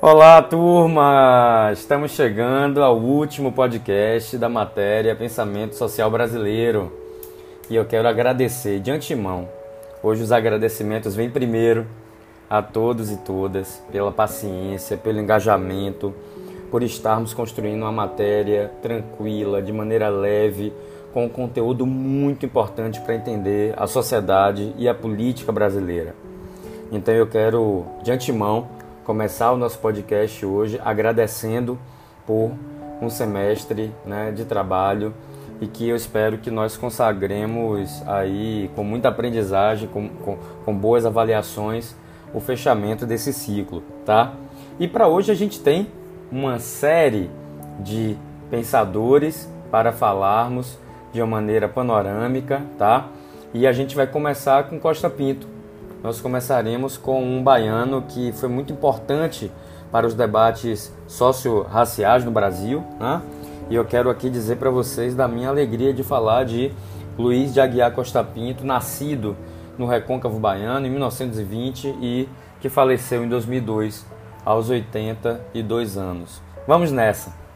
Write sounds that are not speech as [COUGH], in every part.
Olá, turma! Estamos chegando ao último podcast da matéria Pensamento Social Brasileiro e eu quero agradecer de antemão. Hoje os agradecimentos vêm primeiro a todos e todas pela paciência, pelo engajamento, por estarmos construindo uma matéria tranquila, de maneira leve, com um conteúdo muito importante para entender a sociedade e a política brasileira. Então eu quero de antemão começar o nosso podcast hoje agradecendo por um semestre né, de trabalho e que eu espero que nós consagremos aí com muita aprendizagem, com, com, com boas avaliações, o fechamento desse ciclo, tá? E para hoje a gente tem uma série de pensadores para falarmos de uma maneira panorâmica, tá? E a gente vai começar com Costa Pinto, nós começaremos com um baiano que foi muito importante para os debates socio-raciais no Brasil. Né? E eu quero aqui dizer para vocês da minha alegria de falar de Luiz de Aguiar Costa Pinto, nascido no Recôncavo Baiano em 1920 e que faleceu em 2002 aos 82 anos. Vamos nessa!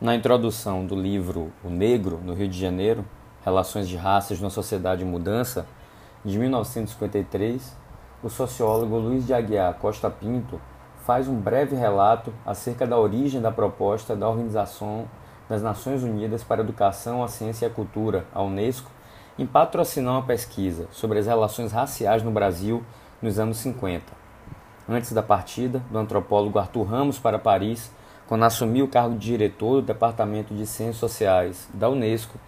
Na introdução do livro O Negro no Rio de Janeiro, Relações de Raças na Sociedade e Mudança, de 1953, o sociólogo Luiz de Aguiar Costa Pinto faz um breve relato acerca da origem da proposta da Organização das Nações Unidas para a Educação, a Ciência e a Cultura, a Unesco, em patrocinar uma pesquisa sobre as relações raciais no Brasil nos anos 50. Antes da partida do antropólogo Arthur Ramos para Paris, quando assumiu o cargo de diretor do Departamento de Ciências Sociais da Unesco,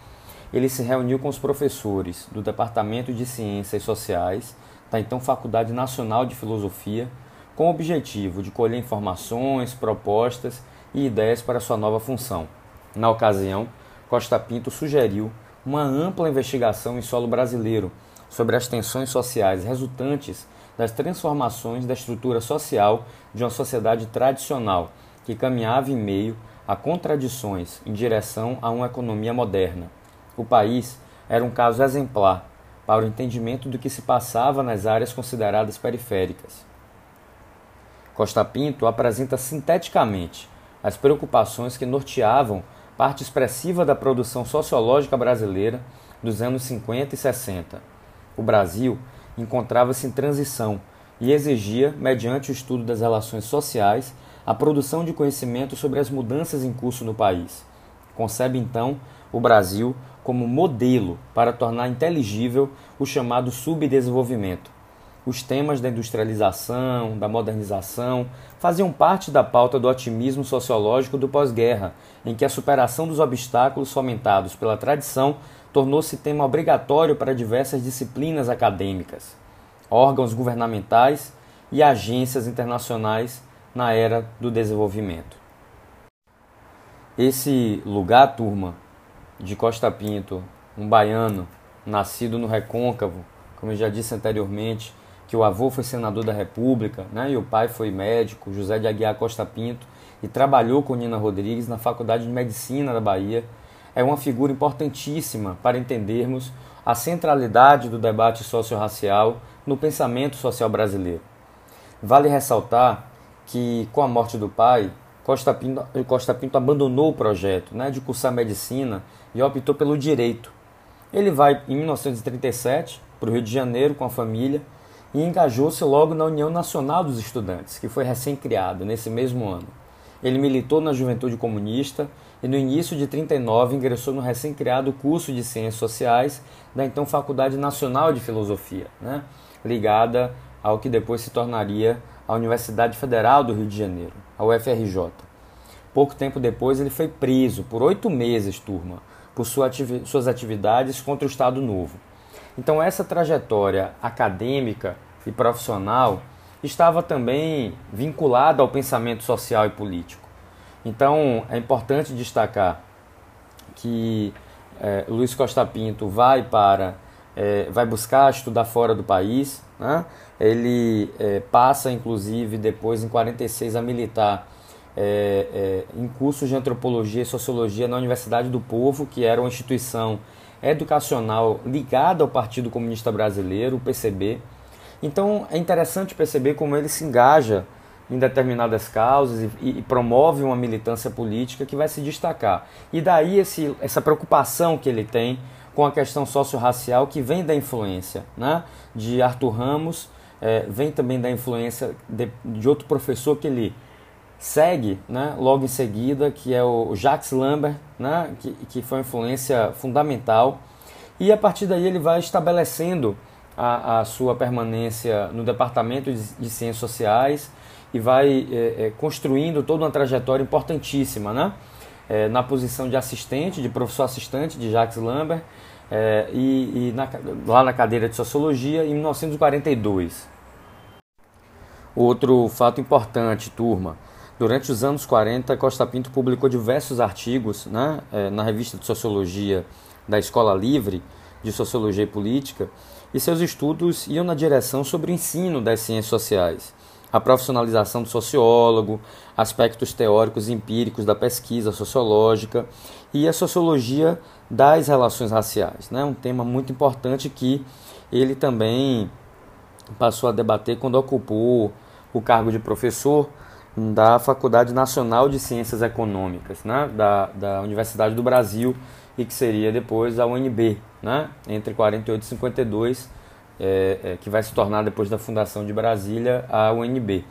ele se reuniu com os professores do Departamento de Ciências Sociais da então Faculdade Nacional de Filosofia, com o objetivo de colher informações, propostas e ideias para sua nova função. Na ocasião, Costa Pinto sugeriu uma ampla investigação em solo brasileiro sobre as tensões sociais resultantes das transformações da estrutura social de uma sociedade tradicional que caminhava em meio a contradições em direção a uma economia moderna. O país era um caso exemplar para o entendimento do que se passava nas áreas consideradas periféricas. Costa Pinto apresenta sinteticamente as preocupações que norteavam parte expressiva da produção sociológica brasileira dos anos 50 e 60. O Brasil encontrava-se em transição e exigia, mediante o estudo das relações sociais, a produção de conhecimento sobre as mudanças em curso no país. Concebe então o Brasil como modelo para tornar inteligível o chamado subdesenvolvimento. Os temas da industrialização, da modernização, faziam parte da pauta do otimismo sociológico do pós-guerra, em que a superação dos obstáculos fomentados pela tradição tornou-se tema obrigatório para diversas disciplinas acadêmicas, órgãos governamentais e agências internacionais na era do desenvolvimento. Esse lugar, turma, de Costa Pinto, um baiano, nascido no Recôncavo, como eu já disse anteriormente, que o avô foi senador da República, né, e o pai foi médico, José de Aguiar Costa Pinto, e trabalhou com Nina Rodrigues na Faculdade de Medicina da Bahia, é uma figura importantíssima para entendermos a centralidade do debate socio-racial no pensamento social brasileiro. Vale ressaltar que com a morte do pai, Costa Pinto, Costa Pinto abandonou o projeto né, de cursar medicina e optou pelo direito. Ele vai em 1937 para o Rio de Janeiro com a família e engajou-se logo na União Nacional dos Estudantes, que foi recém-criada nesse mesmo ano. Ele militou na Juventude Comunista e no início de 39 ingressou no recém-criado curso de Ciências Sociais da então Faculdade Nacional de Filosofia, né, ligada ao que depois se tornaria a Universidade Federal do Rio de Janeiro, a UFRJ. Pouco tempo depois, ele foi preso por oito meses, turma, por sua ativi suas atividades contra o Estado Novo. Então, essa trajetória acadêmica e profissional estava também vinculada ao pensamento social e político. Então, é importante destacar que é, Luiz Costa Pinto vai para é, vai buscar estudar fora do país, né? Ele é, passa, inclusive, depois em 46 a militar é, é, em cursos de antropologia e sociologia na Universidade do Povo, que era uma instituição educacional ligada ao Partido Comunista Brasileiro, o PCB. Então é interessante perceber como ele se engaja em determinadas causas e, e, promove uma militância política que vai se destacar. E daí esse, essa preocupação que ele tem com a questão socio-racial que vem da influência né, de Arthur Ramos, é, vem também da influência de, de, outro professor que ele segue né, logo em seguida, que é o Jacques Lambert, né, que, que foi uma influência fundamental. E a partir daí ele vai estabelecendo a, a sua permanência no Departamento de, de Ciências Sociais e vai é, é, construindo toda uma trajetória importantíssima, né? É, na posição de assistente, de professor assistente de Jacques Lambert, é, e, e na, lá na cadeira de Sociologia em 1942. Outro fato importante, turma, durante os anos 40, Costa Pinto publicou diversos artigos né, é, na revista de Sociologia da Escola Livre de Sociologia e Política, e seus estudos iam na direção sobre o ensino das ciências sociais a profissionalização do sociólogo, aspectos teóricos e empíricos da pesquisa sociológica e a sociologia das relações raciais. Né? Um tema muito importante que ele também passou a debater quando ocupou o cargo de professor da Faculdade Nacional de Ciências Econômicas né? da, da Universidade do Brasil e que seria depois a UNB, né? entre 48 e 52 é, é, que vai se tornar depois da fundação de Brasília a UNB.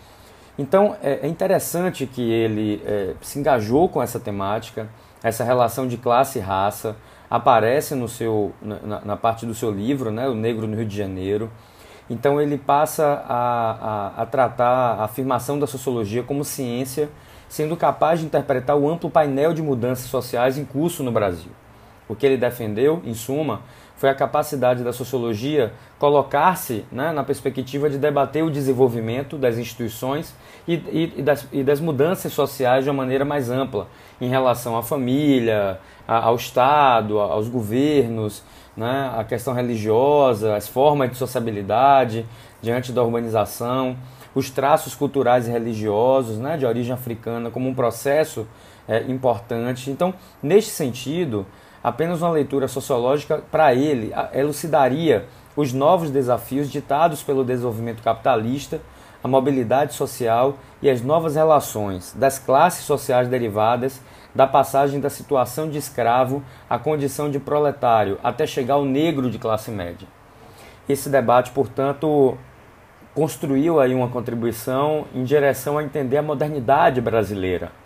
Então é, é interessante que ele é, se engajou com essa temática, essa relação de classe e raça aparece no seu, na, na parte do seu livro, né, O Negro no Rio de Janeiro. Então ele passa a, a, a tratar a afirmação da sociologia como ciência, sendo capaz de interpretar o amplo painel de mudanças sociais em curso no Brasil. O que ele defendeu, em suma, foi a capacidade da sociologia colocar-se né, na perspectiva de debater o desenvolvimento das instituições e, e, e, das, e, das, mudanças sociais de uma maneira mais ampla em relação à família, a, ao Estado, a, aos governos, né, a questão religiosa, as formas de sociabilidade diante da urbanização, os traços culturais e religiosos né, de origem africana como um processo é, importante. Então, neste sentido, Apenas uma leitura sociológica para ele elucidaria os novos desafios ditados pelo desenvolvimento capitalista, a mobilidade social e as novas relações das classes sociais derivadas da passagem da situação de escravo à condição de proletário, até chegar ao negro de classe média. Esse debate, portanto, construiu aí uma contribuição em direção a entender a modernidade brasileira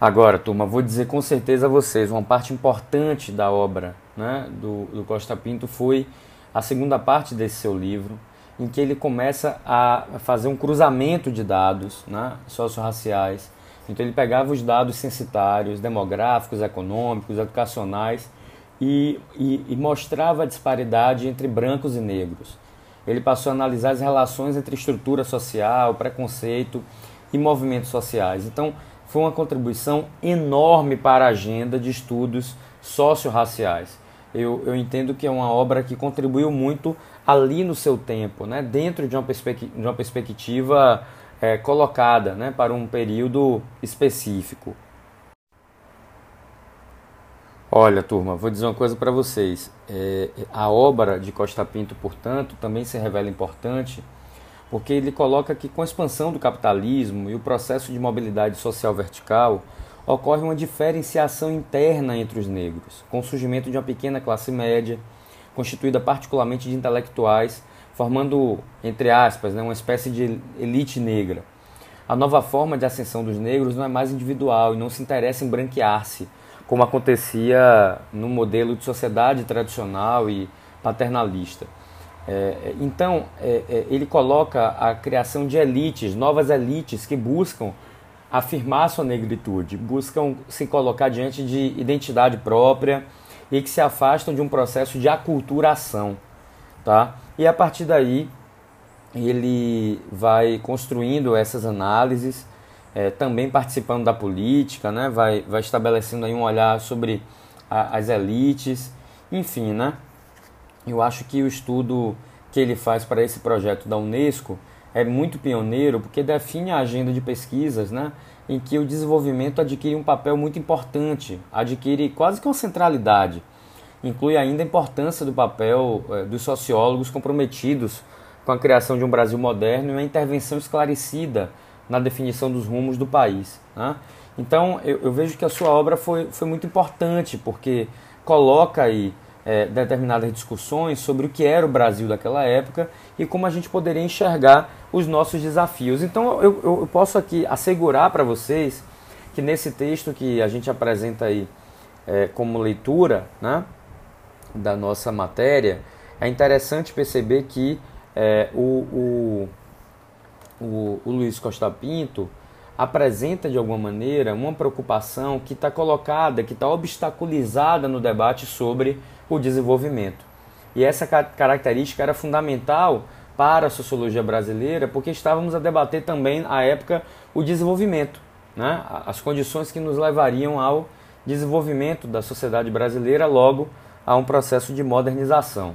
Agora, turma, vou dizer com certeza a vocês, uma parte importante da obra né, do, do Costa Pinto foi a segunda parte desse seu livro, em que ele começa a fazer um cruzamento de dados né, socio-raciais. Então ele pegava os dados censitários, demográficos, econômicos, educacionais e, e, e mostrava a disparidade entre brancos e negros. Ele passou a analisar as relações entre estrutura social, preconceito e movimentos sociais. Então, foi uma contribuição enorme para a agenda de estudos socio-raciais. Eu, eu entendo que é uma obra que contribuiu muito ali no seu tempo, né? dentro de uma, perspectiva, de uma perspectiva é, colocada né? para um período específico. Olha, turma, vou dizer uma coisa para vocês. É, a obra de Costa Pinto, portanto, também se revela importante porque ele coloca que com a expansão do capitalismo e o processo de mobilidade social vertical, ocorre uma diferenciação interna entre os negros, com o surgimento de uma pequena classe média, constituída particularmente de intelectuais, formando, entre aspas, né, uma espécie de elite negra. A nova forma de ascensão dos negros não é mais individual e não se interessa em branquear-se, como acontecia no modelo de sociedade tradicional e paternalista. É, então, é, é, ele coloca a criação de elites, novas elites que buscam afirmar sua negritude, buscam se colocar diante de identidade própria e que se afastam de um processo de aculturação. Tá? E a partir daí, ele vai construindo essas análises, é, também participando da política, né? vai, vai estabelecendo aí um olhar sobre a, as elites, enfim, né? Eu acho que o estudo que ele faz para esse projeto da Unesco é muito pioneiro porque define a agenda de pesquisas, né, em que o desenvolvimento adquire um papel muito importante, adquire quase que uma centralidade. inclui ainda a importância do papel é, dos sociólogos comprometidos com a criação de um Brasil moderno e uma intervenção esclarecida na definição dos rumos do país. Né? Então eu, eu, vejo que a sua obra foi, foi muito importante, porque coloca aí é, determinadas discussões sobre o que era o Brasil daquela época e como a gente poderia enxergar os nossos desafios. Então eu, eu posso aqui assegurar para vocês que nesse texto que a gente apresenta aí é, como leitura né, da nossa matéria, é interessante perceber que é, o, o, o, o Luiz Costa Pinto apresenta de alguma maneira uma preocupação que está colocada, que está obstaculizada no debate sobre o desenvolvimento. E essa característica era fundamental para a sociologia brasileira, porque estávamos a debater também, à época, o desenvolvimento, né? as condições que nos levariam ao desenvolvimento da sociedade brasileira, logo a um processo de modernização.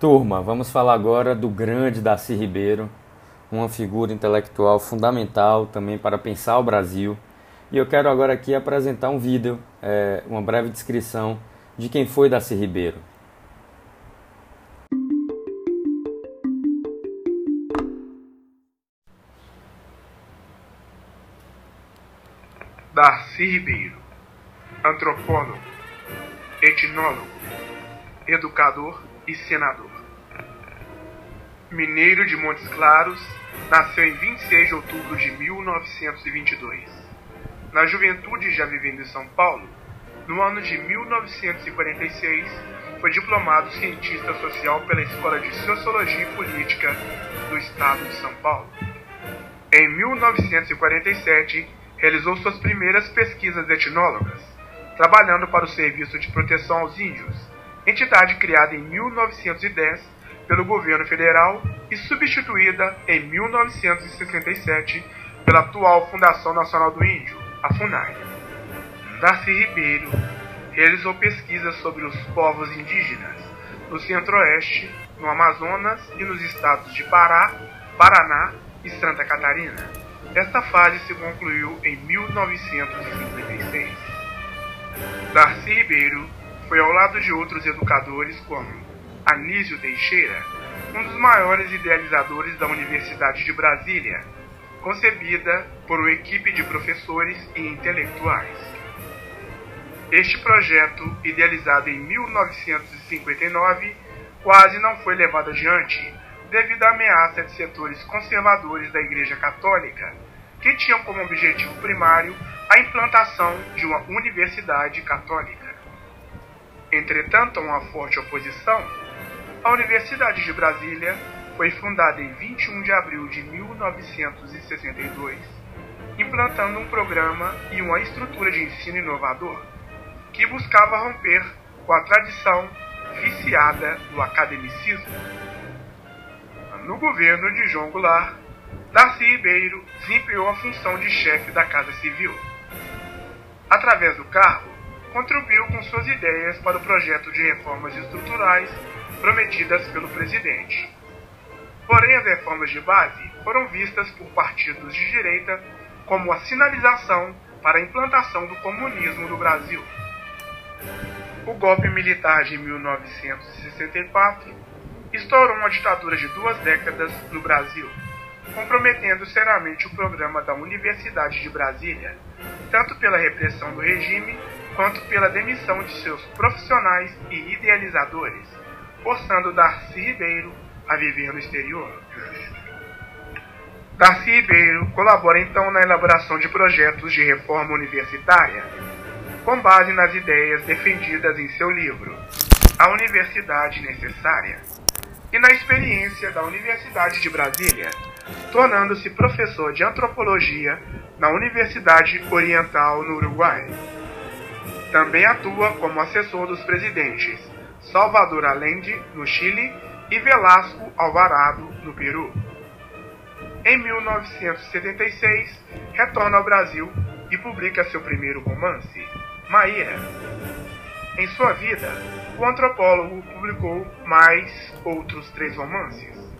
Turma, vamos falar agora do grande Darcy Ribeiro, uma figura intelectual fundamental também para pensar o Brasil. E eu quero agora aqui apresentar um vídeo, é, uma breve descrição de quem foi Darcy Ribeiro. Darcy Ribeiro, antropólogo, etnólogo, educador e senador. Mineiro de Montes Claros, nasceu em 26 de outubro de 1922. Na juventude, já vivendo em São Paulo, no ano de 1946, foi diplomado cientista social pela Escola de Sociologia e Política do Estado de São Paulo. Em 1947, realizou suas primeiras pesquisas etnólogas, trabalhando para o Serviço de Proteção aos Índios, entidade criada em 1910 pelo governo federal e substituída em 1967 pela atual Fundação Nacional do Índio, a FUNAI. Darcy Ribeiro realizou pesquisas sobre os povos indígenas no Centro-Oeste, no Amazonas e nos estados de Pará, Paraná e Santa Catarina. Esta fase se concluiu em 1956. Darcy Ribeiro foi ao lado de outros educadores como Anísio Teixeira, um dos maiores idealizadores da Universidade de Brasília, concebida por uma equipe de professores e intelectuais. Este projeto, idealizado em 1959, quase não foi levado adiante devido à ameaça de setores conservadores da Igreja Católica, que tinham como objetivo primário a implantação de uma universidade católica. Entretanto, uma forte oposição, a Universidade de Brasília foi fundada em 21 de abril de 1962, implantando um programa e uma estrutura de ensino inovador que buscava romper com a tradição viciada do academicismo. No governo de João Goulart, Darcy Ribeiro desempenhou a função de chefe da Casa Civil. Através do cargo, contribuiu com suas ideias para o projeto de reformas estruturais prometidas pelo presidente. Porém, as reformas de base foram vistas por partidos de direita como a sinalização para a implantação do comunismo no Brasil. O golpe militar de 1964 estourou uma ditadura de duas décadas no Brasil, comprometendo seriamente o programa da Universidade de Brasília, tanto pela repressão do regime quanto pela demissão de seus profissionais e idealizadores, forçando Darcy Ribeiro a viver no exterior. Darcy Ribeiro colabora então na elaboração de projetos de reforma universitária, com base nas ideias defendidas em seu livro A Universidade Necessária, e na experiência da Universidade de Brasília, tornando-se professor de antropologia na Universidade Oriental no Uruguai. Também atua como assessor dos presidentes Salvador Allende, no Chile, e Velasco Alvarado, no Peru. Em 1976, retorna ao Brasil e publica seu primeiro romance, Maíra. Em sua vida, o antropólogo publicou mais outros três romances,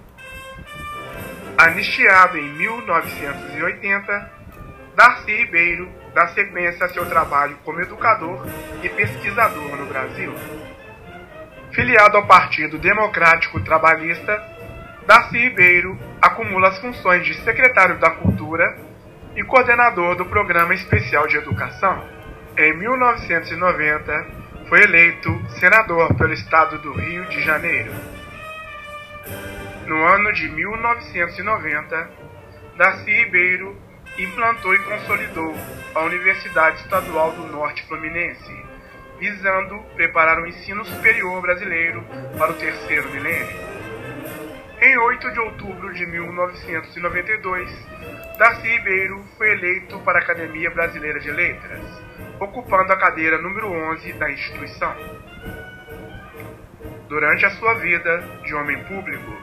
Anistiado em 1980, Darcy Ribeiro dá sequência a seu trabalho como educador e pesquisador no Brasil. Filiado ao Partido Democrático Trabalhista, Darcy Ribeiro acumula as funções de secretário da Cultura e coordenador do Programa Especial de Educação. Em 1990, foi eleito senador pelo estado do Rio de Janeiro. No ano de 1990, Darcy Ribeiro implantou e consolidou a Universidade Estadual do Norte Fluminense, visando preparar o ensino superior brasileiro para o terceiro milênio. Em 8 de outubro de 1992, Darcy Ribeiro foi eleito para a Academia Brasileira de Letras, ocupando a cadeira número 11 da instituição. Durante a sua vida de homem público,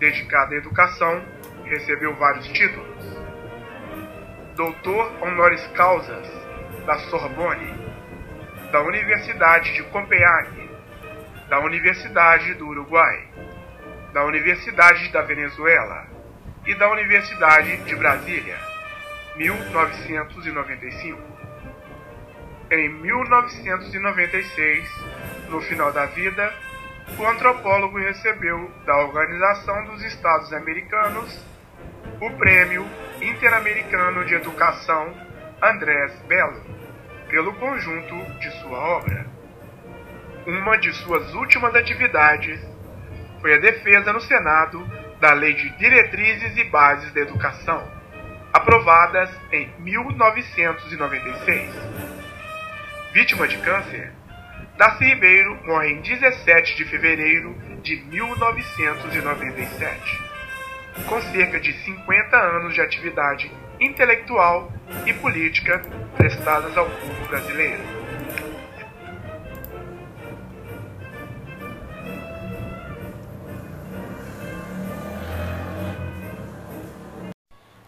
dedicado à educação, recebeu vários títulos doutor honoris causas da Sorbonne, da Universidade de Copenhague, da Universidade do Uruguai, da Universidade da Venezuela e da Universidade de Brasília, 1995. Em 1996, no final da vida, o antropólogo recebeu da Organização dos Estados Americanos o Prêmio Interamericano de Educação Andrés Bello, pelo conjunto de sua obra. Uma de suas últimas atividades foi a defesa no Senado da Lei de Diretrizes e Bases da Educação, aprovadas em 1996. Vítima de câncer, Darcy Ribeiro morre em 17 de fevereiro de 1997 com cerca de 50 anos de atividade intelectual e política prestadas ao povo brasileiro.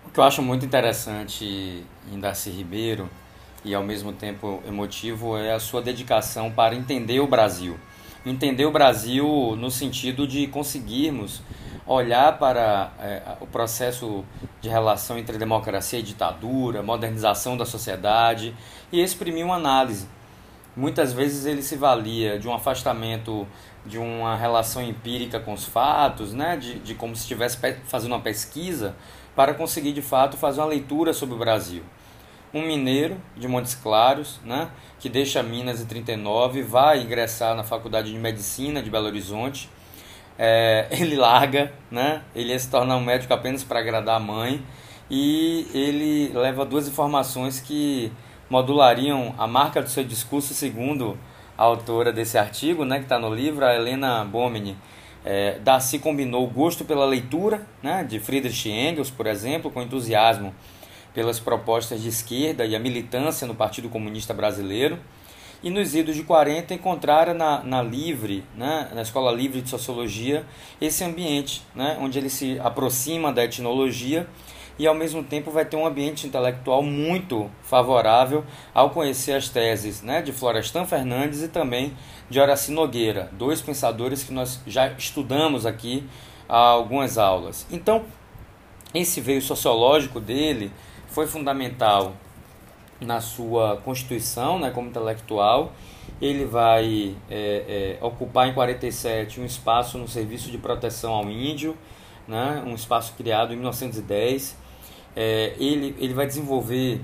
O que eu acho muito interessante em Darcy Ribeiro e ao mesmo tempo emotivo é a sua dedicação para entender o Brasil. Entender o Brasil no sentido de conseguirmos olhar para é, o processo de relação entre democracia e ditadura, modernização da sociedade e exprimir uma análise. Muitas vezes ele se valia de um afastamento de uma relação empírica com os fatos, né, de, de como se estivesse fazendo uma pesquisa, para conseguir de fato fazer uma leitura sobre o Brasil. Um mineiro de Montes Claros, né, que deixa Minas em 39, vai ingressar na Faculdade de Medicina de Belo Horizonte, é, [LAUGHS] ele larga, né? Ele ia se tornar um médico apenas para agradar a mãe e ele leva duas informações que modulariam a marca do seu discurso, segundo a autora desse artigo, né, que está no livro, a Helena Bomini. É, Darcy combinou o gosto pela leitura né, de Friedrich Engels, por exemplo, com entusiasmo pelas propostas de esquerda e a militância no Partido Comunista Brasileiro e nos idos de 40 encontraram na, na Livre, né, na Escola Livre de Sociologia, esse ambiente, né, onde ele se aproxima da etnologia e ao mesmo tempo vai ter um ambiente intelectual muito favorável ao conhecer as teses né, de Florestan Fernandes e também de Horaci Nogueira, dois pensadores que nós já estudamos aqui há algumas aulas. Então, esse veio sociológico dele foi fundamental na sua constituição né, como intelectual. Ele vai é, é, ocupar em 47 um espaço no Serviço de Proteção ao Índio, né, um espaço criado em 1910. É, ele, ele vai desenvolver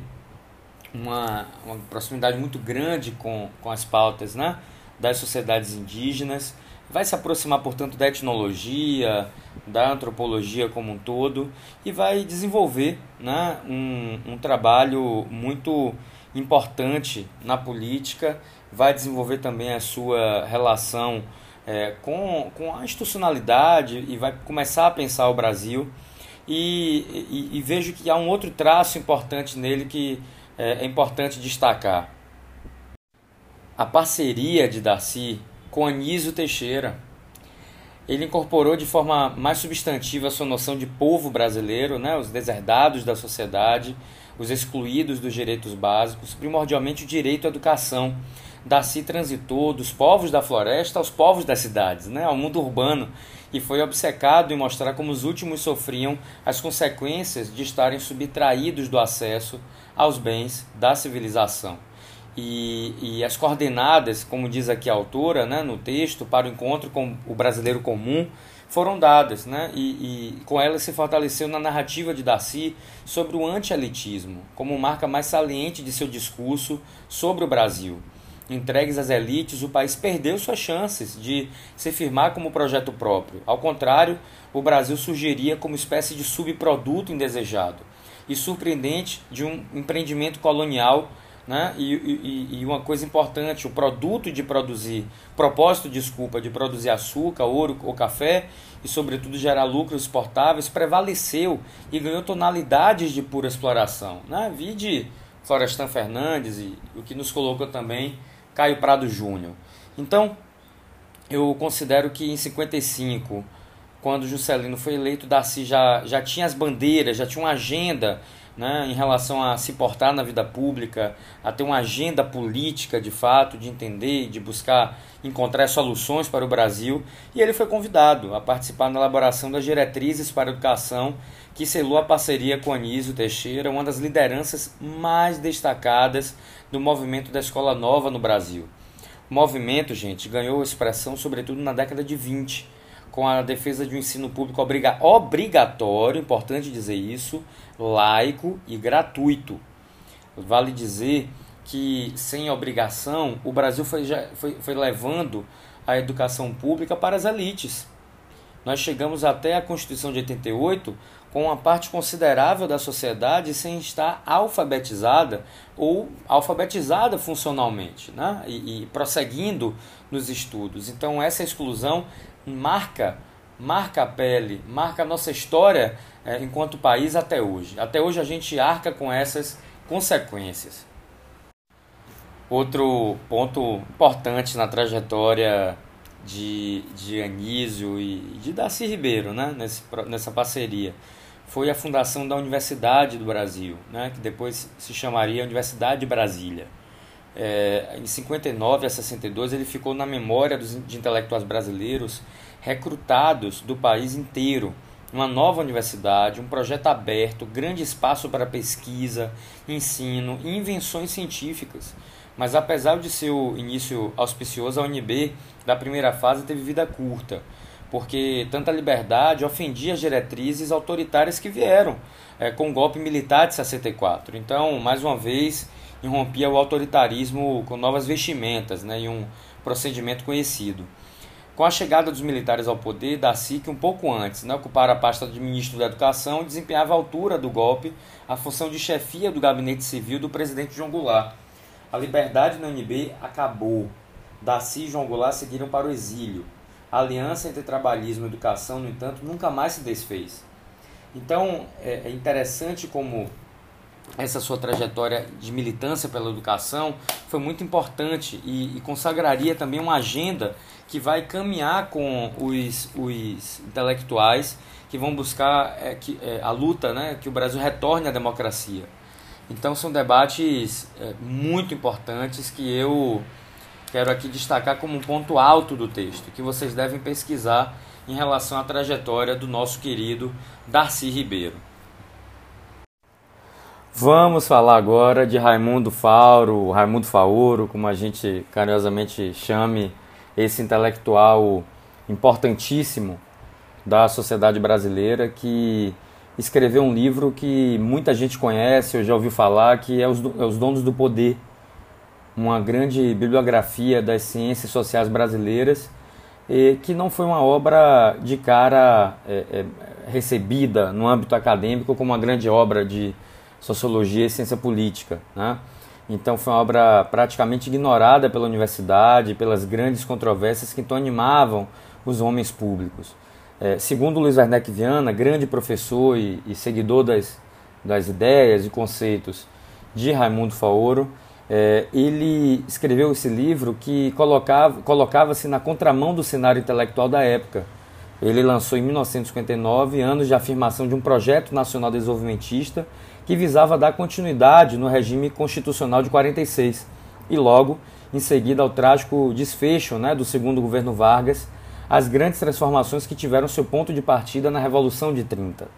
uma, uma proximidade muito grande com, com as pautas né, das sociedades indígenas vai se aproximar, portanto, da etnologia, da antropologia como um todo e vai desenvolver né, um, um trabalho muito importante na política, vai desenvolver também a sua relação é, com, com a institucionalidade e vai começar a pensar o Brasil. E, e, e vejo que há um outro traço importante nele que é, é importante destacar. A parceria de Darcy com Anísio Teixeira. Ele incorporou de forma mais substantiva a sua noção de povo brasileiro, né, os deserdados da sociedade, os excluídos dos direitos básicos, primordialmente o direito à educação, Darcy transitou dos povos da floresta aos povos das cidades, né, ao mundo urbano, e foi obcecado em mostrar como os últimos sofriam as consequências de estarem subtraídos do acesso aos bens da civilização. E, e, as coordenadas, como diz aqui a autora né, no texto, para o encontro com o brasileiro comum foram dadas, né, e, e com elas se fortaleceu na narrativa de Darcy sobre o anti-elitismo, como marca mais saliente de seu discurso sobre o Brasil. Entregues às elites, o país perdeu suas chances de se firmar como projeto próprio. Ao contrário, o Brasil surgiria como espécie de subproduto indesejado e surpreendente de um empreendimento colonial né? E, e, e, uma coisa importante, o produto de produzir, propósito, desculpa, de produzir açúcar, ouro ou café e, sobretudo, gerar lucros exportáveis, prevaleceu e ganhou tonalidades de pura exploração. Né? Vi de Florestan Fernandes e o que nos colocou também Caio Prado Júnior. Então, eu considero que em 55, quando Juscelino foi eleito, Darcy já, já tinha as bandeiras, já tinha uma agenda né, em relação a se portar na vida pública, a ter uma agenda política de fato, de entender, de buscar encontrar soluções para o Brasil, e ele foi convidado a participar na elaboração das diretrizes para a educação que selou a parceria com Anísio Teixeira, uma das lideranças mais destacadas do movimento da Escola Nova no Brasil. O movimento, gente, ganhou expressão sobretudo na década de 20, com a defesa de um ensino público obriga obrigatório, importante dizer isso, laico e gratuito. Vale dizer que, sem obrigação, o Brasil foi, foi, foi levando a educação pública para as elites. Nós chegamos até a Constituição de 88 com uma parte considerável da sociedade sem estar alfabetizada ou alfabetizada funcionalmente, né? e, e prosseguindo nos estudos. Então, essa exclusão marca marca a pele, marca a nossa história é, enquanto país até hoje. Até hoje a gente arca com essas consequências. Outro ponto importante na trajetória de, de Anísio e de Darcy Ribeiro, né, Nesse, nessa parceria, foi a fundação da Universidade do Brasil, né, que depois se chamaria Universidade de Brasília. É, em 59 a 62 ele ficou na memória dos, de intelectuais brasileiros recrutados do país inteiro. Uma nova universidade, um projeto aberto, grande espaço para pesquisa, ensino e invenções científicas. Mas apesar de seu início auspicioso, a UNB da primeira fase teve vida curta, porque tanta liberdade ofendia as diretrizes autoritárias que vieram é, com o golpe militar de 64. Então, mais uma vez, irrompia o autoritarismo com novas vestimentas né, e um procedimento conhecido. Com a chegada dos militares ao poder, Darcy, que um pouco antes né, ocupara a pasta de ministro da Educação, desempenhava à altura do golpe a função de chefia do gabinete civil do presidente João Goulart. A liberdade na UNB acabou. Darcy e João Goulart seguiram para o exílio. A aliança entre trabalhismo e educação, no entanto, nunca mais se desfez. Então, é, é interessante como essa sua trajetória de militância pela educação foi muito importante e, e, consagraria também uma agenda que vai caminhar com os, os intelectuais que vão buscar é, que, é, a luta, né, que o Brasil retorne à democracia. Então são debates é, muito importantes que eu quero aqui destacar como um ponto alto do texto, que vocês devem pesquisar em relação à trajetória do nosso querido Darcy Ribeiro. Vamos falar agora de Raimundo Fauro, Raimundo Fauro, como a gente carinhosamente chame esse intelectual importantíssimo da sociedade brasileira que escreveu um livro que muita gente conhece, ou já ouviu falar, que é Os, é Os Donos do Poder, uma grande bibliografia das ciências sociais brasileiras, e que não foi uma obra de cara é, é, recebida no âmbito acadêmico como uma grande obra de sociologia e ciência política. Né? Então foi uma obra praticamente ignorada pela universidade, pelas grandes controvérsias que então animavam os homens públicos. É, segundo Luiz Werneck Viana, grande professor e, e, seguidor das, das ideias e conceitos de Raimundo Faoro, é, ele escreveu esse livro que colocava, colocava-se na contramão do cenário intelectual da época. Ele lançou em 1959 anos de afirmação de um projeto nacional desenvolvimentista que visava dar continuidade no regime constitucional de 46 e logo em seguida ao trágico desfecho né, do segundo governo Vargas, as grandes transformações que tiveram seu ponto de partida na Revolução de 30.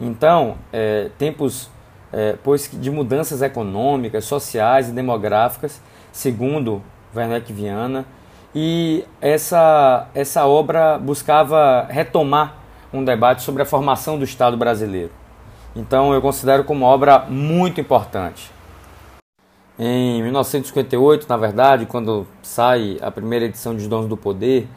Então, é, tempos é, pois de mudanças econômicas, sociais e demográficas, segundo Werneck Viana, e essa, essa obra buscava retomar um debate sobre a formação do Estado brasileiro. Então eu considero como obra muito importante. Em 1958, na verdade, quando sai a primeira edição de Dons do Poder,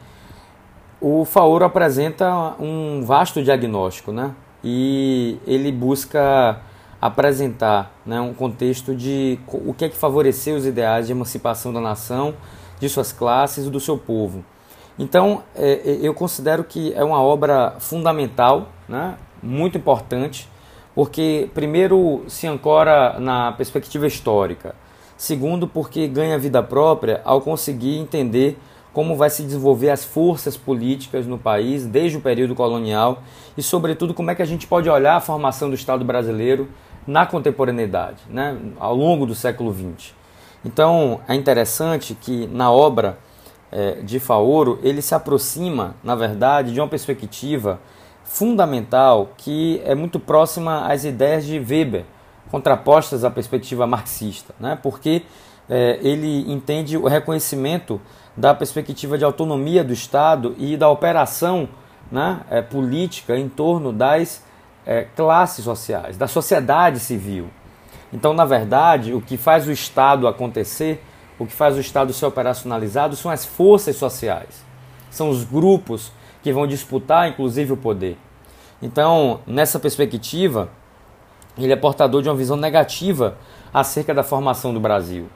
o Faoro apresenta um vasto diagnóstico, né? E ele busca apresentar né, um contexto de o que é que favoreceu os ideais de emancipação da nação, de suas classes e do seu povo. Então, é, é, eu considero que é uma obra fundamental, né, muito importante, porque, primeiro, se ancora na perspectiva histórica, segundo, porque ganha vida própria ao conseguir entender como vai se desenvolver as forças políticas no país desde o período colonial e, sobretudo, como é que a gente pode olhar a formação do Estado brasileiro na contemporaneidade, né, ao longo do século XX. Então é interessante que na obra é, de Faoro ele se aproxima, na verdade, de uma perspectiva fundamental que é muito próxima às ideias de Weber, contrapostas à perspectiva marxista, né, porque é, ele entende o reconhecimento da perspectiva de autonomia do Estado e da operação né, é, política em torno das é, classes sociais, da sociedade civil. Então, na verdade, o que faz o Estado acontecer, o que faz o Estado ser operacionalizado são as forças sociais, são os grupos que vão disputar, inclusive, o poder. Então, nessa perspectiva, ele é portador de uma visão negativa acerca da formação do Brasil,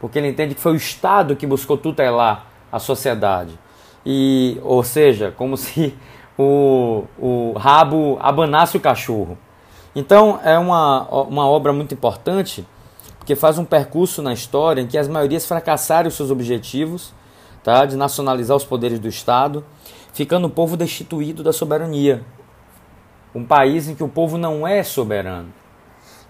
porque ele entende que foi o Estado que buscou tutelar a sociedade. E, ou seja, como [LAUGHS] se o, o rabo abanasse o cachorro. Então é uma, uma obra muito importante porque faz um percurso na história em que as maiorias fracassaram os seus objetivos tá, de nacionalizar os poderes do Estado, ficando o povo destituído da soberania. Um país em que o povo não é soberano.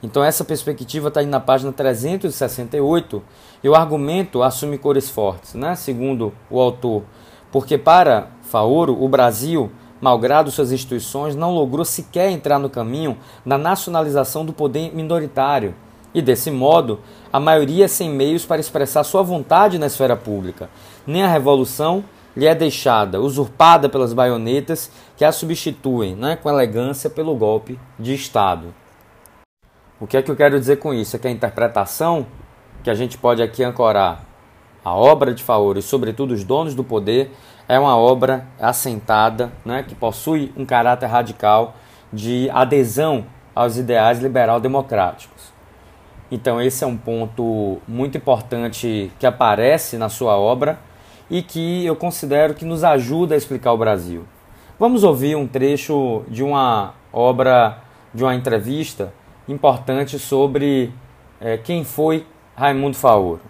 Então essa perspectiva está aí na página 368 e o argumento assume cores fortes, né? segundo o autor, porque para Faoro o Brasil malgrado suas instituições, não logrou sequer entrar no caminho da nacionalização do poder minoritário. E desse modo, a maioria sem meios para expressar sua vontade na esfera pública. Nem a revolução lhe é deixada, usurpada pelas baionetas que a substituem, né, com elegância, pelo golpe de Estado. O que é que eu quero dizer com isso? É que a interpretação que a gente pode aqui ancorar a obra de Faoro e, sobretudo, os donos do poder é uma obra assentada, né, que possui um caráter radical de adesão aos ideais liberal-democráticos. Então, esse é um ponto muito importante que aparece na sua obra e que eu considero que nos ajuda a explicar o Brasil. Vamos ouvir um trecho de uma obra, de uma entrevista importante sobre é, quem foi Raimundo Faoro.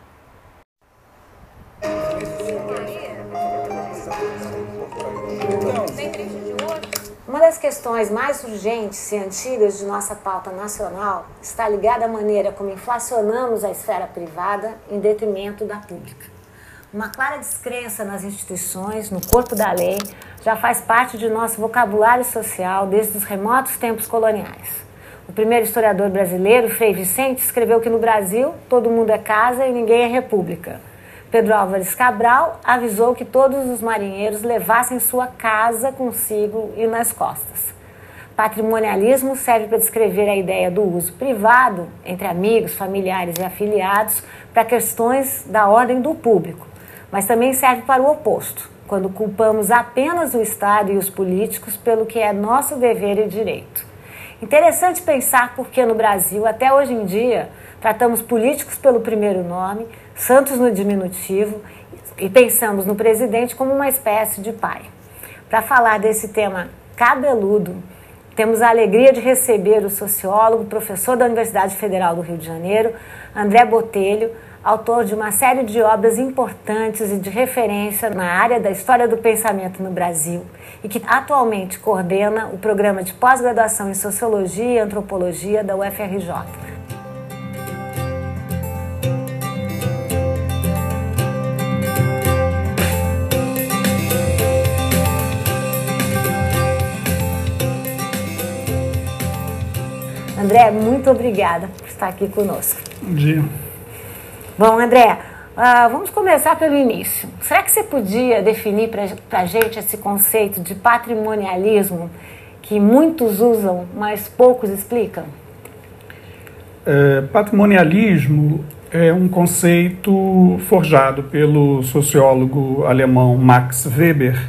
das questões mais urgentes e antigas de nossa pauta nacional está ligada à maneira como inflacionamos a esfera privada em detrimento da pública. Uma clara descrença nas instituições, no corpo da lei, já faz parte de nosso vocabulário social desde os remotos tempos coloniais. O primeiro historiador brasileiro, Frei Vicente, escreveu que no Brasil todo mundo é casa e ninguém é república. Pedro Álvares Cabral avisou que todos os marinheiros levassem sua casa consigo e nas costas. Patrimonialismo serve para descrever a ideia do uso privado entre amigos, familiares e afiliados para questões da ordem do público, mas também serve para o oposto, quando culpamos apenas o Estado e os políticos pelo que é nosso dever e direito. Interessante pensar porque no Brasil, até hoje em dia, tratamos políticos pelo primeiro nome, santos no diminutivo e pensamos no presidente como uma espécie de pai. Para falar desse tema cabeludo, temos a alegria de receber o sociólogo, professor da Universidade Federal do Rio de Janeiro, André Botelho, autor de uma série de obras importantes e de referência na área da história do pensamento no Brasil e que atualmente coordena o programa de pós-graduação em Sociologia e Antropologia da UFRJ. André, muito obrigada por estar aqui conosco. Bom dia. Bom, André, uh, vamos começar pelo início. Será que você podia definir para a gente esse conceito de patrimonialismo que muitos usam, mas poucos explicam? É, patrimonialismo é um conceito forjado pelo sociólogo alemão Max Weber.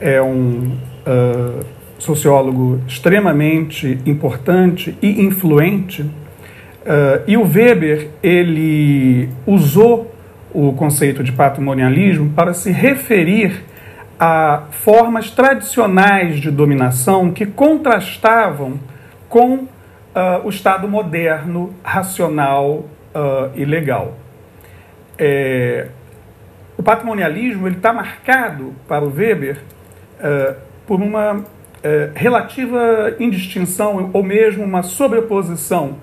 É um uh, sociólogo extremamente importante e influente. Uh, e o Weber ele usou o conceito de patrimonialismo para se referir a formas tradicionais de dominação que contrastavam com uh, o Estado moderno, racional uh, e legal. É, o patrimonialismo está marcado para o Weber por uma relativa indistinção ou mesmo uma sobreposição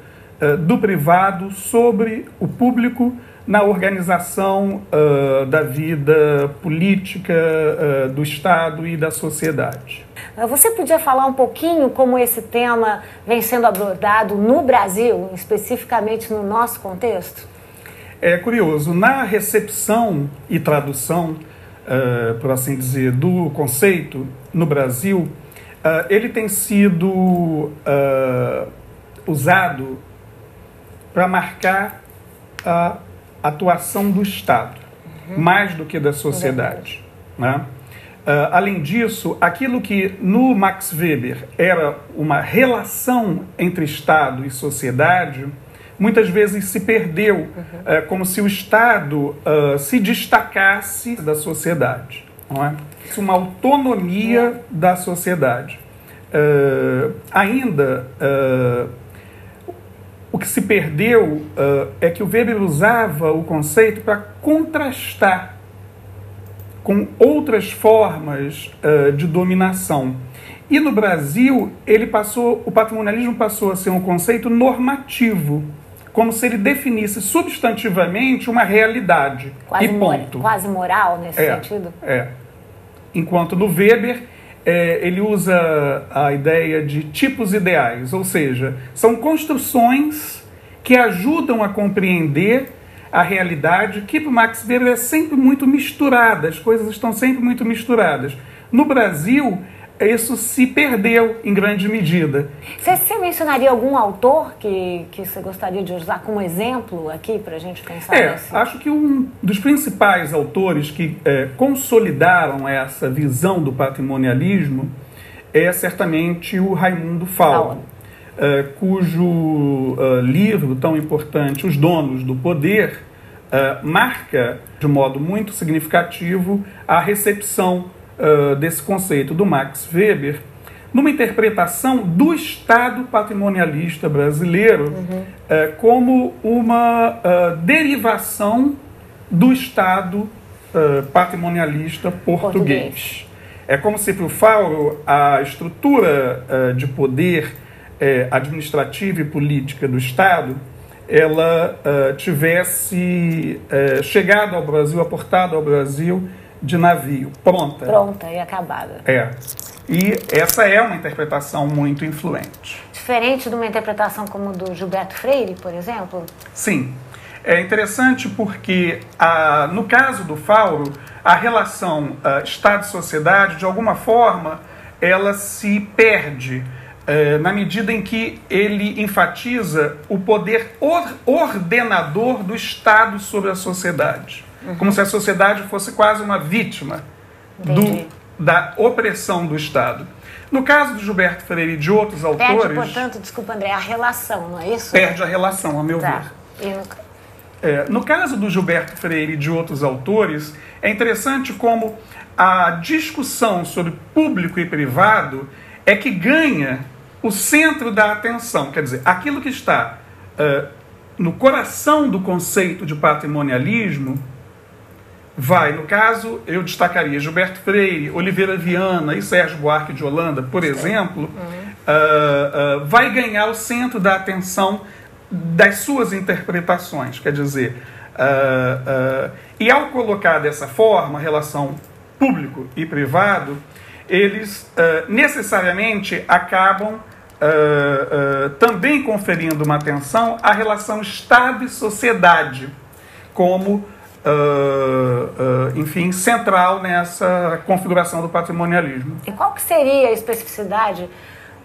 do privado sobre o público na organização uh, da vida política uh, do Estado e da sociedade. Você podia falar um pouquinho como esse tema vem sendo abordado no Brasil, especificamente no nosso contexto? É curioso, na recepção e tradução, uh, por assim dizer, do conceito no Brasil, ele tem sido usado para marcar a atuação do Estado, uhum. mais do que da sociedade. Né? Uh, além disso, aquilo que no Max Weber era uma relação entre Estado e sociedade, muitas vezes se perdeu, uhum. uh, como se o Estado uh, se destacasse da sociedade. Não é? Uma autonomia uhum. da sociedade. ainda o que se perdeu uh, é que o Weber usava o conceito para contrastar com outras formas uh, de dominação. E no Brasil, ele passou, o patrimonialismo passou a ser um conceito normativo, como se ele definisse substantivamente uma realidade. Quase, e ponto. quase moral nesse é, sentido? É. Enquanto no Weber é, ele usa a ideia de tipos ideais, ou seja, são construções que ajudam a compreender a realidade, que para Max Weber é sempre muito misturada, as coisas estão sempre muito misturadas. No Brasil, isso se perdeu em grande medida. Você, você, mencionaria algum autor que, que você gostaria de usar como exemplo aqui para a gente pensar é, nesse? Acho que um dos principais autores que é, consolidaram essa visão do patrimonialismo é certamente o Raimundo Fauro, é, cujo uh, livro tão importante, Os Donos do Poder, uh, marca de modo muito significativo a recepção uh, desse conceito do Max Weber numa interpretação do Estado patrimonialista brasileiro uhum. uh, como uma uh, derivação do Estado patrimonialista português. português. É como se para o Fauro a estrutura de poder administrativa e política do Estado ela tivesse chegado ao Brasil, aportado ao Brasil de navio, pronta. Pronta e acabada. É. E essa é uma interpretação muito influente. Diferente de uma interpretação como do Gilberto Freire, por exemplo? Sim. É interessante porque, a, no caso do Fauro, a relação uh, Estado-sociedade, de alguma forma, ela se perde uh, na medida em que ele enfatiza o poder or ordenador do Estado sobre a sociedade uhum. como se a sociedade fosse quase uma vítima do, da opressão do Estado. No caso do Gilberto Freire e de outros autores. Perde, portanto, desculpa, André, a relação, não é isso? Perde a relação, a meu tá. ver. No... É, no caso do Gilberto Freire e de outros autores, é interessante como a discussão sobre público e privado é que ganha o centro da atenção. Quer dizer, aquilo que está uh, no coração do conceito de patrimonialismo vai, no caso, eu destacaria Gilberto Freire, Oliveira Viana e Sérgio Buarque de Holanda, por exemplo, uhum. uh, uh, vai ganhar o centro da atenção das suas interpretações. Quer dizer, uh, e ao colocar dessa forma a relação público e privado, eles necessariamente acabam também conferindo uma atenção à relação Estado e sociedade, como, uh, enfim, central nessa configuração do patrimonialismo. E qual que seria a especificidade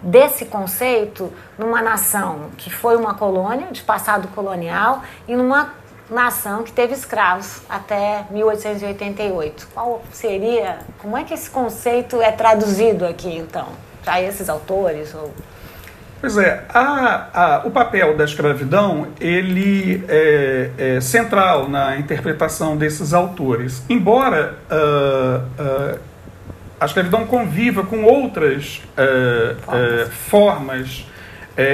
desse conceito numa nação que foi uma colônia de passado colonial e numa nação que teve escravos até 1888. Qual seria, como é que esse conceito é traduzido aqui então, para esses autores ou Pois é, a, a, o papel da escravidão ele é, é, central na interpretação desses autores. Embora uh, uh, a escravidão conviva com outras uh, formas, formas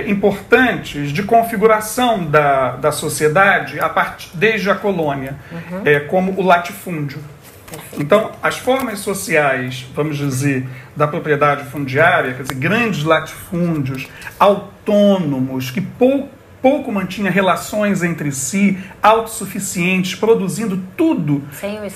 importantes de configuração da, da sociedade a part, desde a colônia, uhum. como o latifúndio. Então, as formas sociais, vamos dizer, da propriedade fundiária, quer dizer, grandes latifúndios, autônomos, que pouco, pouco mantinha relações entre si, autossuficientes, produzindo tudo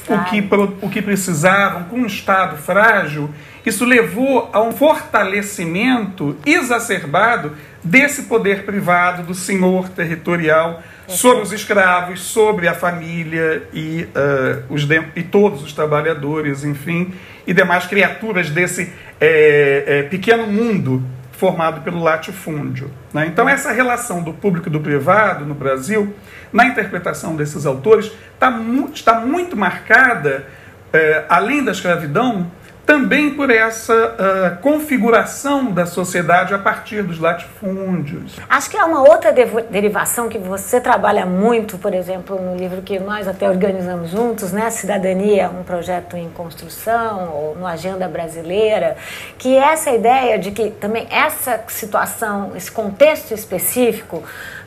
o, o, que, o que precisavam, com um Estado frágil, isso levou a um fortalecimento exacerbado desse poder privado do senhor territorial sobre os escravos, sobre a família e, uh, os e todos os trabalhadores, enfim, e demais criaturas desse é, é, pequeno mundo formado pelo latifúndio. Né? Então, essa relação do público e do privado no Brasil, na interpretação desses autores, tá mu está muito marcada, é, além da escravidão, também por essa uh, configuração da sociedade a partir dos latifúndios. Acho que é uma outra derivação que você trabalha muito, por exemplo, no livro que nós até organizamos juntos, né, Cidadania, um projeto em construção, ou no Agenda Brasileira, que é essa ideia de que também essa situação, esse contexto específico,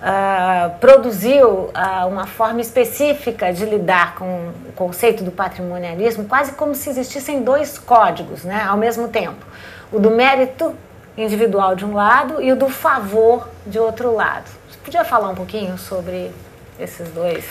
uh, produziu uh, uma forma específica de lidar com o conceito do patrimonialismo, quase como se existissem dois códigos né, ao mesmo tempo: o do mérito individual de um lado e o do favor de outro lado. Você podia falar um pouquinho sobre esses dois?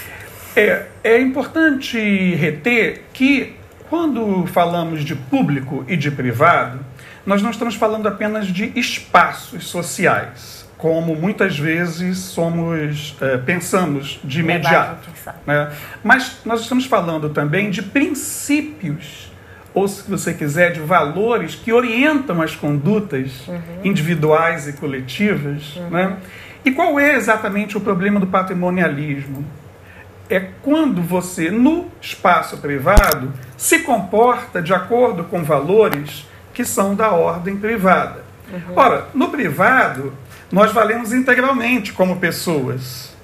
É, é importante reter que quando falamos de público e de privado, nós não estamos falando apenas de espaços sociais como muitas vezes somos é, pensamos de imediato. Né? Mas nós estamos falando também de princípios, ou se você quiser, de valores que orientam as condutas uhum. individuais e coletivas. Uhum. Né? E qual é exatamente o problema do patrimonialismo? É quando você, no espaço privado, se comporta de acordo com valores que são da ordem privada. Uhum. Ora, no privado, nós valemos integralmente como pessoas.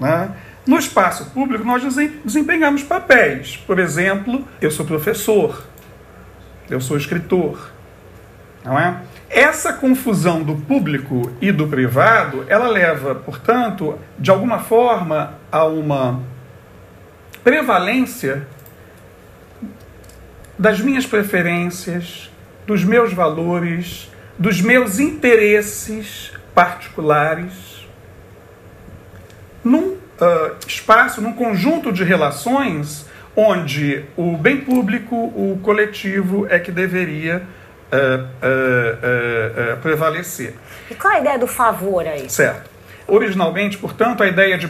Né? No espaço público, nós desempenhamos papéis. Por exemplo, eu sou professor, eu sou escritor. Não é? Essa confusão do público e do privado, ela leva, portanto, de alguma forma, a uma prevalência das minhas preferências, dos meus valores, dos meus interesses particulares num uh, espaço, num conjunto de relações onde o bem público, o coletivo é que deveria uh, uh, prevalecer. E qual a ideia do favor aí? Certo. Originalmente, portanto, a ideia de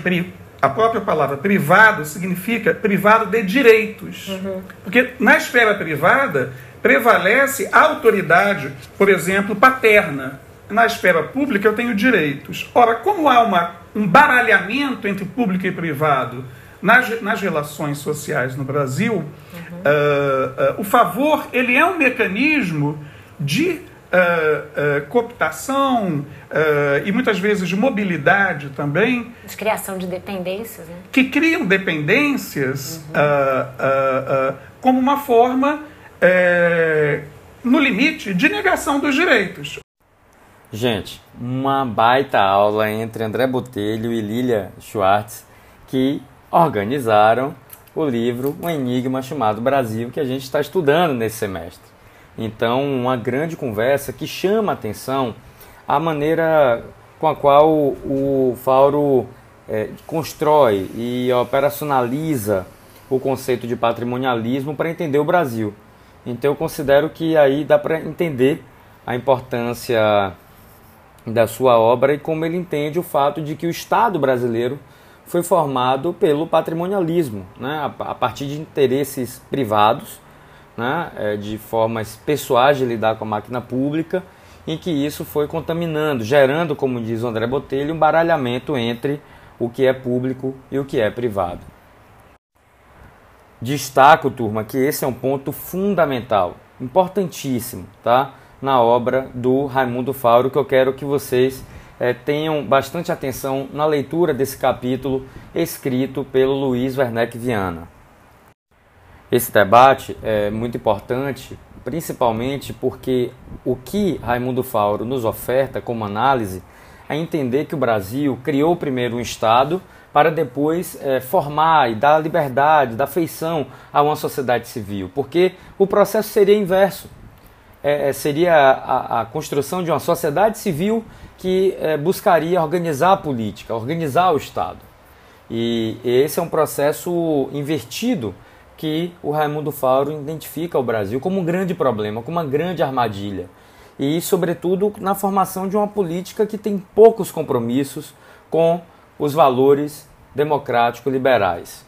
a própria palavra privado significa privado de direitos. Uhum. Porque na esfera privada prevalece a autoridade, por exemplo, paterna. Na esfera pública eu tenho direitos. Ora, como há uma, um baralhamento entre público e privado nas, nas relações sociais no Brasil, uhum. uh, uh, o favor ele é um mecanismo de Uh, cooptação e muitas vezes de mobilidade também. De criação de dependências. Né? Que criam dependências uhum. como uma forma é, no limite de negação dos direitos. Gente, uma baita aula entre André Botelho e Lilia Schwartz que organizaram o livro Um Enigma chamado Brasil que a gente está estudando nesse semestre. Então, uma grande conversa que chama a atenção a maneira com a qual o Fauro é, constrói e operacionaliza o conceito de patrimonialismo para entender o Brasil. Então eu considero que aí dá para entender a importância da sua obra e como ele entende o fato de que o Estado brasileiro foi formado pelo patrimonialismo, né, a partir de interesses privados, né, é, de formas pessoais de lidar com a máquina pública, em que isso foi contaminando, gerando, como diz o André Botelho, um baralhamento entre o que é público e o que é privado. Destaco, turma, que esse é um ponto fundamental, importantíssimo, tá? Na obra do Raimundo Fauro, que eu quero que vocês é, tenham bastante atenção na leitura desse capítulo escrito pelo Luiz Werneck Viana. Esse debate é muito importante, principalmente porque o que Raimundo Fauro nos oferta como análise é entender que o Brasil criou primeiro um Estado para depois é, formar e dar liberdade, dar feição a uma sociedade civil, porque o processo seria inverso. É, seria a, a, construção de uma sociedade civil que é, buscaria organizar a política, organizar o Estado. E esse é um processo invertido que o Raimundo Fauro identifica o Brasil como um grande problema, como uma grande armadilha. E, sobretudo, na formação de uma política que tem poucos compromissos com os valores democráticos liberais.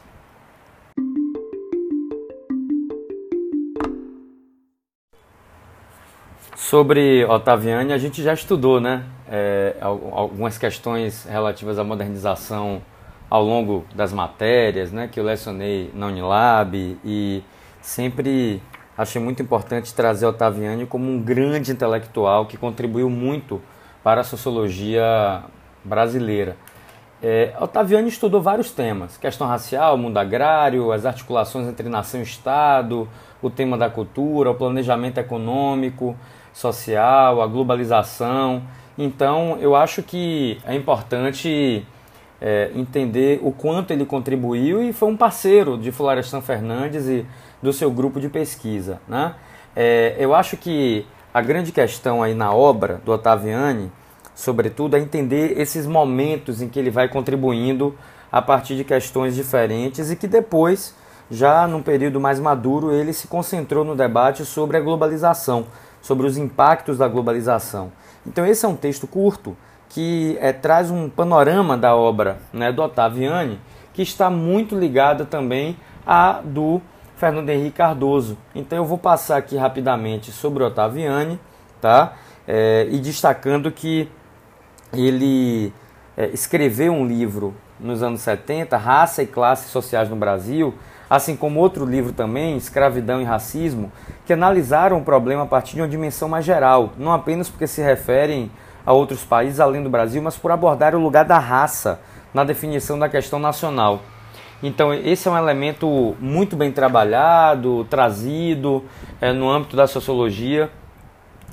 Sobre Otaviani, a gente já estudou né? É, algumas questões relativas à modernização ao longo das matérias né, que eu lecionei na Unilab e sempre achei muito importante trazer Otaviani como um grande intelectual que contribuiu muito para a sociologia brasileira. É, Otaviani estudou vários temas: questão racial, mundo agrário, as articulações entre nação e Estado, o tema da cultura, o planejamento econômico, social, a globalização. Então, eu acho que é importante é, entender o quanto ele contribuiu e foi um parceiro de Florestan Fernandes e do seu grupo de pesquisa. Né? É, eu acho que a grande questão aí na obra do Ottaviani, sobretudo, é entender esses momentos em que ele vai contribuindo a partir de questões diferentes e que depois, já num período mais maduro, ele se concentrou no debate sobre a globalização, sobre os impactos da globalização. Então, esse é um texto curto que é, traz um panorama da obra né, do Ottaviani, que está muito ligada também à do Fernando Henrique Cardoso. Então eu vou passar aqui rapidamente sobre o Ottaviani, tá? É, e destacando que ele é, escreveu um livro nos anos 70, Raça e Classes Sociais no Brasil, assim como outro livro também, Escravidão e Racismo, que analisaram o problema a partir de uma dimensão mais geral, não apenas porque se referem a outros países além do Brasil, mas por abordar o lugar da raça na definição da questão nacional. Então, esse é um elemento muito bem trabalhado, trazido é, no âmbito da sociologia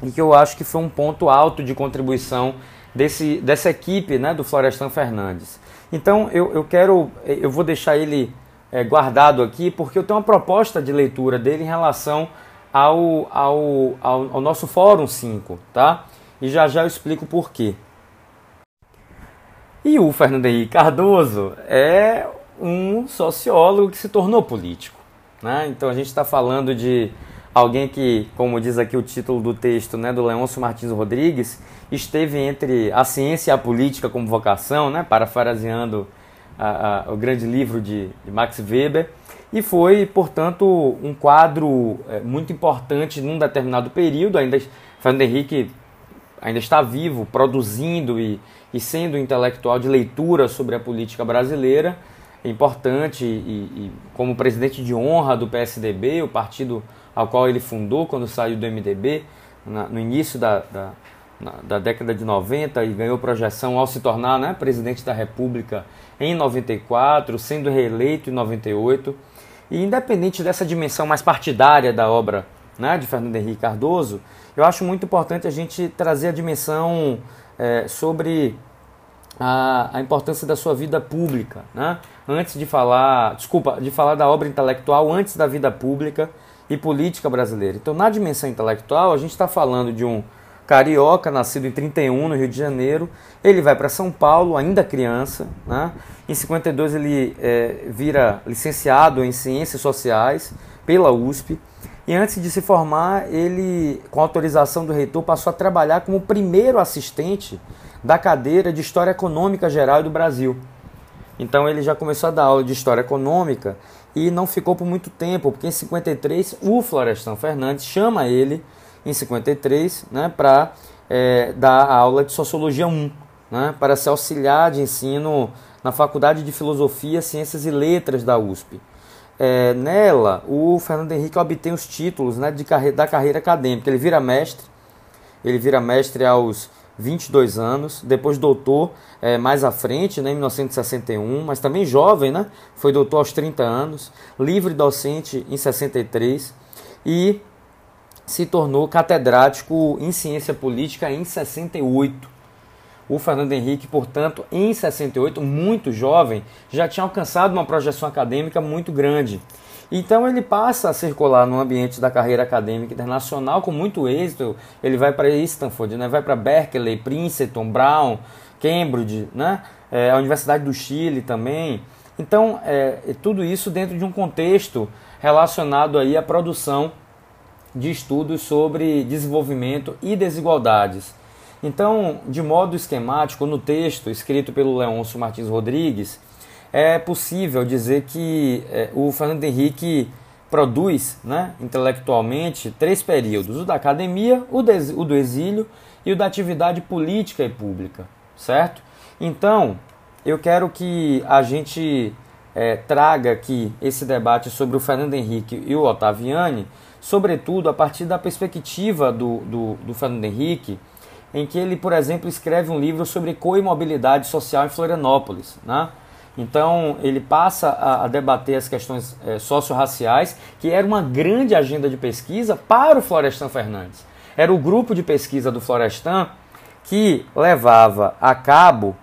e que eu acho que foi um ponto alto de contribuição desse, dessa equipe né, do Florestan Fernandes. Então, eu, eu quero, eu vou deixar ele é, guardado aqui porque eu tenho uma proposta de leitura dele em relação ao, ao, ao, ao nosso Fórum 5, tá? e já já eu explico por quê. E o Fernando Henrique Cardoso é um sociólogo que se tornou político. Né? Então a gente está falando de alguém que, como diz aqui o título do texto né, do Leôncio Martins Rodrigues, esteve entre a ciência e a política como vocação, né, parafraseando a, a, o grande livro de, de, Max Weber, e foi, portanto, um quadro é, muito importante num determinado período. Ainda Fernando Henrique ainda está vivo, produzindo e, e sendo intelectual de leitura sobre a política brasileira, importante, e, e, como presidente de honra do PSDB, o partido ao qual ele fundou quando saiu do MDB, na, no início da, da, da, década de 90 e ganhou projeção ao se tornar né, presidente da República em 94, sendo reeleito em 98. E independente dessa dimensão mais partidária da obra né, de Fernando Henrique Cardoso, eu acho muito importante a gente trazer a dimensão é, sobre a, a, importância da sua vida pública, né? Antes de falar, desculpa, de falar da obra intelectual antes da vida pública e política brasileira. Então, na dimensão intelectual, a gente está falando de um carioca, nascido em 31 no Rio de Janeiro. Ele vai para São Paulo, ainda criança. Né? Em 52 ele é, vira licenciado em Ciências Sociais pela USP E antes de se formar, ele, com autorização do reitor, passou a trabalhar como primeiro assistente da cadeira de História Econômica Geral do Brasil. Então ele já começou a dar aula de História Econômica e não ficou por muito tempo, porque em 53 o Florestan Fernandes chama ele, em 53, né, para é, dar aula de Sociologia 1, né, para ser auxiliar de ensino na Faculdade de Filosofia, Ciências e Letras da USP. É, nela, o Fernando Henrique obtém os títulos né, de carre da carreira acadêmica. Ele vira mestre, ele vira mestre aos 22 anos, depois doutor é, mais à frente, né, em 1961, mas também jovem, né, foi doutor aos 30 anos, livre docente em 63 e se tornou catedrático em ciência política em 68. O Fernando Henrique, portanto, em 68, muito jovem, já tinha alcançado uma projeção acadêmica muito grande. Então ele passa a circular no ambiente da carreira acadêmica internacional com muito êxito. Ele vai para Stanford, né? vai para Berkeley, Princeton, Brown, Cambridge, né? É, a Universidade do Chile também. Então, é, tudo isso dentro de um contexto relacionado aí à produção de estudos sobre desenvolvimento e desigualdades. Então, de modo esquemático, no texto escrito pelo Leôncio Martins Rodrigues, é possível dizer que é, o Fernando Henrique produz né, intelectualmente três períodos: o da academia, o, de, o do exílio e o da atividade política e pública, certo? Então, eu quero que a gente é, traga aqui esse debate sobre o Fernando Henrique e o Ottaviani, sobretudo a partir da perspectiva do, do, do Fernando Henrique em que ele, por exemplo, escreve um livro sobre coimobilidade social em Florianópolis. Né? Então, ele passa a, a debater as questões é, socio-raciais, que era uma grande agenda de pesquisa para o Florestan Fernandes. Era o grupo de pesquisa do Florestan que levava a cabo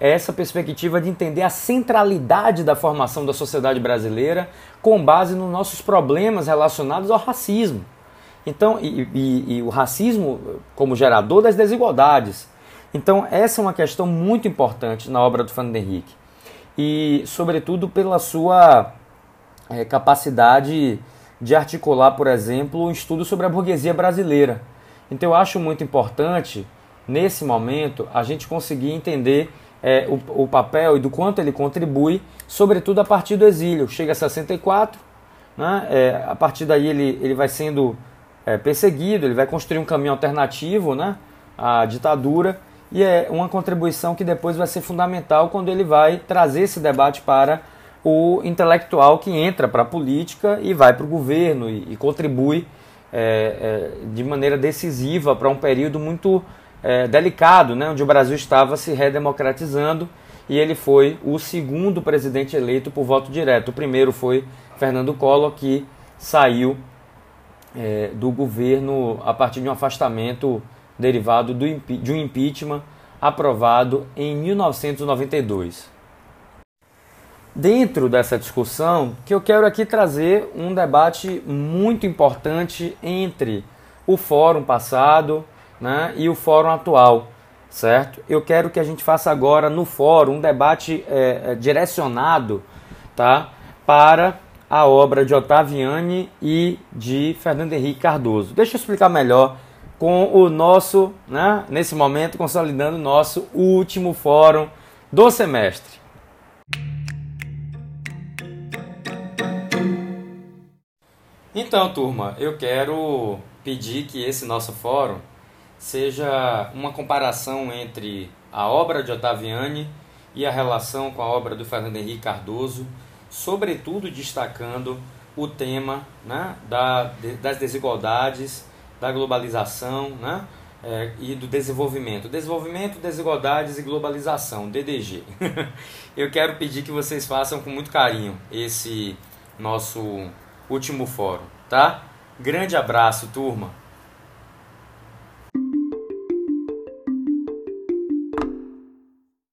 essa perspectiva de entender a centralidade da formação da sociedade brasileira com base nos nossos problemas relacionados ao racismo. Então, e, e, e o racismo como gerador das desigualdades. Então, essa é uma questão muito importante na obra do Fernando Henrique. E, sobretudo, pela sua é, capacidade de articular, por exemplo, um estudo sobre a burguesia brasileira. Então, eu acho muito importante, nesse momento, a gente conseguir entender é, o, o, papel e do quanto ele contribui, sobretudo a partir do exílio. Chega a 64, né? É, a partir daí ele, ele vai sendo é, perseguido, ele vai construir um caminho alternativo né, à ditadura, e é uma contribuição que depois vai ser fundamental quando ele vai trazer esse debate para o intelectual que entra para a política e vai para o governo e, e contribui é, é, de maneira decisiva para um período muito é, delicado, né, onde o Brasil estava se redemocratizando e ele foi o segundo presidente eleito por voto direto. O primeiro foi Fernando Collor, que saiu é, do governo a partir de um afastamento derivado do, de um impeachment aprovado em 1992. Dentro dessa discussão, que eu quero aqui trazer um debate muito importante entre o fórum passado né, e o fórum atual, certo? Eu quero que a gente faça agora no fórum um debate é, é direcionado tá, para a obra de Ottaviani e de Fernando Henrique Cardoso. Deixa eu explicar melhor com o nosso, né, nesse momento, consolidando o nosso último fórum do semestre. Então, turma, eu quero pedir que esse nosso fórum seja uma comparação entre a obra de Ottaviani e a relação com a obra do Fernando Henrique Cardoso sobretudo destacando o tema né, da, das desigualdades, da globalização né, é, e do desenvolvimento. Desenvolvimento, desigualdades e globalização, DDG. [LAUGHS] Eu quero pedir que vocês façam com muito carinho esse nosso último fórum, tá? Grande abraço, turma!